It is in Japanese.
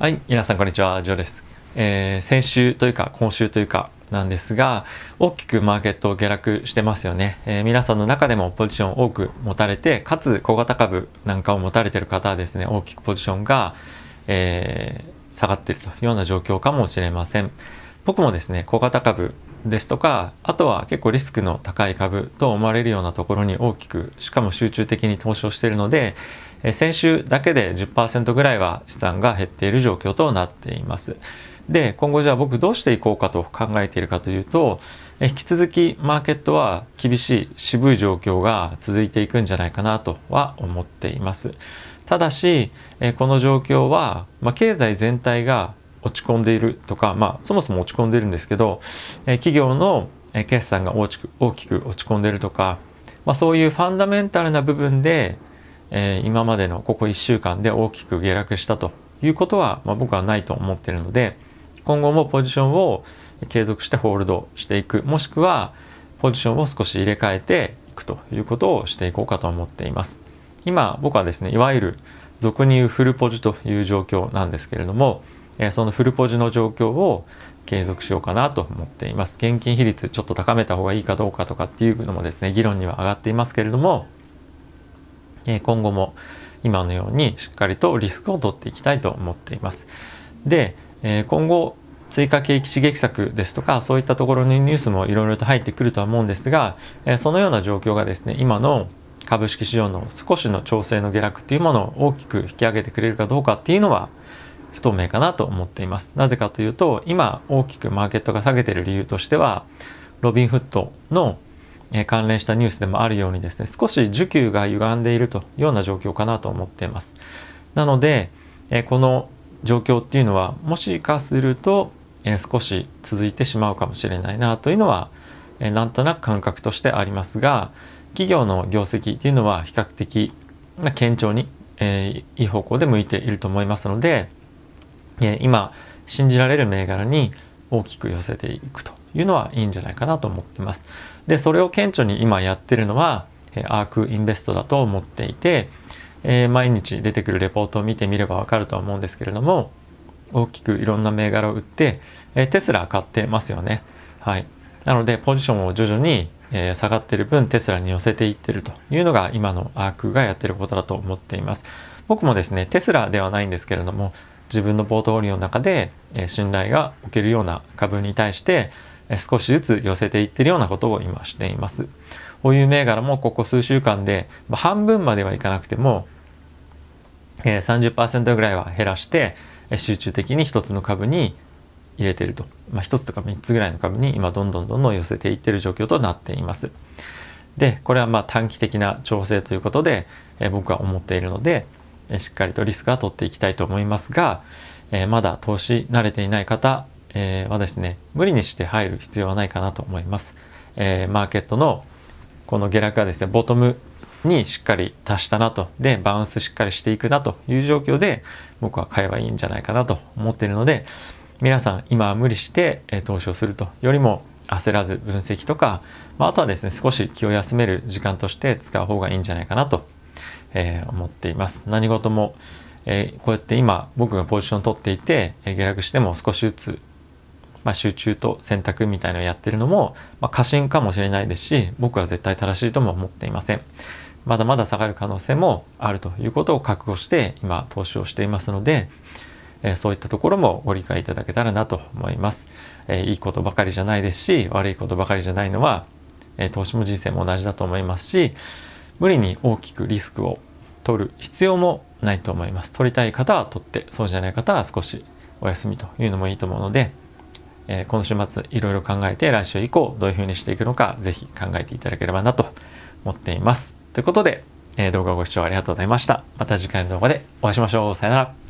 はい、皆さんこんにちは、ジョーです。えー、先週というか今週というかなんですが、大きくマーケットを下落してますよね。えー、皆さんの中でもポジションを多く持たれて、かつ小型株なんかを持たれてる方はですね、大きくポジションが、えー、下がっているというような状況かもしれません。僕もですね、小型株ですとか、あとは結構リスクの高い株と思われるようなところに大きく、しかも集中的に投資をしているので、え先週だけで10%ぐらいは資産が減っている状況となっています。で、今後じゃあ僕どうしていこうかと考えているかというと、引き続きマーケットは厳しい渋い状況が続いていくんじゃないかなとは思っています。ただし、この状況は、まあ、経済全体が落ち込んでいるとか、まあ、そもそも落ち込んでいるんですけど、え企業の決算が大きく大きく落ち込んでいるとか、まあ、そういうファンダメンタルな部分でえー、今までのここ1週間で大きく下落したということは、まあ、僕はないと思っているので今後もポジションを継続してホールドしていくもしくはポジションを少し入れ替えていくということをしていこうかと思っています。今僕はですねいわゆる俗に言うフルポジという状況なんですけれども、え、そのフルポジの状況を継続しようかなと思っています現金比率ちょっと高めた方がいいかどうかとかっていうのもですね議論には上がっていますけれどもえ今後も今のようにしっかりとリスクを取っていきたいと思っています。で、え今後追加景気刺激策ですとかそういったところのニュースもいろいろと入ってくるとは思うんですが、えそのような状況がですね今の株式市場の少しの調整の下落っていうものを大きく引き上げてくれるかどうかっていうのは不透明かなと思っています。なぜかというと今大きくマーケットが下げている理由としてはロビンフットの関連したニュースでもあるようにですね少し需給が歪んでいるというような状況かなと思っていますなので、この状況っていうのはもしかすると、少し続いてしまうかもしれないなというのは、えなんとなく感覚としてありますが企業の業績っていうのは比較的、堅調に、えいい方向で向いていると思いますので、え今信じられる銘柄に大きく寄せていくというのはいいんじゃないかなと思っています。でそれを顕著に今やってるのはアークインベストだと思っていて、えー、毎日出てくるレポートを見てみればわかるとは思うんですけれども大きくいろんな銘柄を売って、えー、テスラ買ってますよね。はい、なのでポジションを徐々に、え、下がってる分テスラに寄せていってるというのが今のアークがやってることだと思っています。僕もですねテスラではないんですけれども自分のポートフォリオの中で、え信頼がおけるような株に対して少しずつ寄せていってるようなことを今しています。こういう銘柄もここ数週間で、まあ、半分まではいかなくても、えー、30%ぐらいは減らして集中的に一つの株に入れてると、まあ、1つとか3つぐらいの株に今どんどんどんどん寄せていってる状況となっています。でこれはまあ短期的な調整ということで、え、僕は思っているので、しっかりとリスクは取っていきたいと思いますが、えー、まだ投資慣れていない方えー、はですね無理にして入る必要はないかなと思います、えー、マーケットのこの下落がですねボトムにしっかり達したなと。でバウンスしっかりしていくなという状況で僕は買えばいいんじゃないかなと思っているので皆さん今は無理して、え投資をすると。よりも焦らず分析とか、まあ、あとはですね少し気を休める時間として使う方がいいんじゃないかなと、えー、思っています。何事も、えー、こうやって今僕がポジション取っていて、え下落しても少しずつまあ、集中と選択みたいのをやってるのも、まあ、過信かもしれないですし僕は絶対正しいとも思っていません。まだまだ下がる可能性もあるということを覚悟して今投資をしていますので、え、そういったところもご理解いただけたらなと思います、え、いいことばかりじゃないですし悪いことばかりじゃないのは、え、投資も人生も同じだと思いますし無理に大きくリスクを取る必要もないと思います取りたい方は取ってそうじゃない方は少しお休みというのもいいと思うのでえー、この週末いろいろ考えて来週以降どういうふうにしていくのかぜひ考えていただければなと思っています。ということで、えー、動画をご視聴ありがとうございました。また次回の動画でお会いしましょう。さよなら。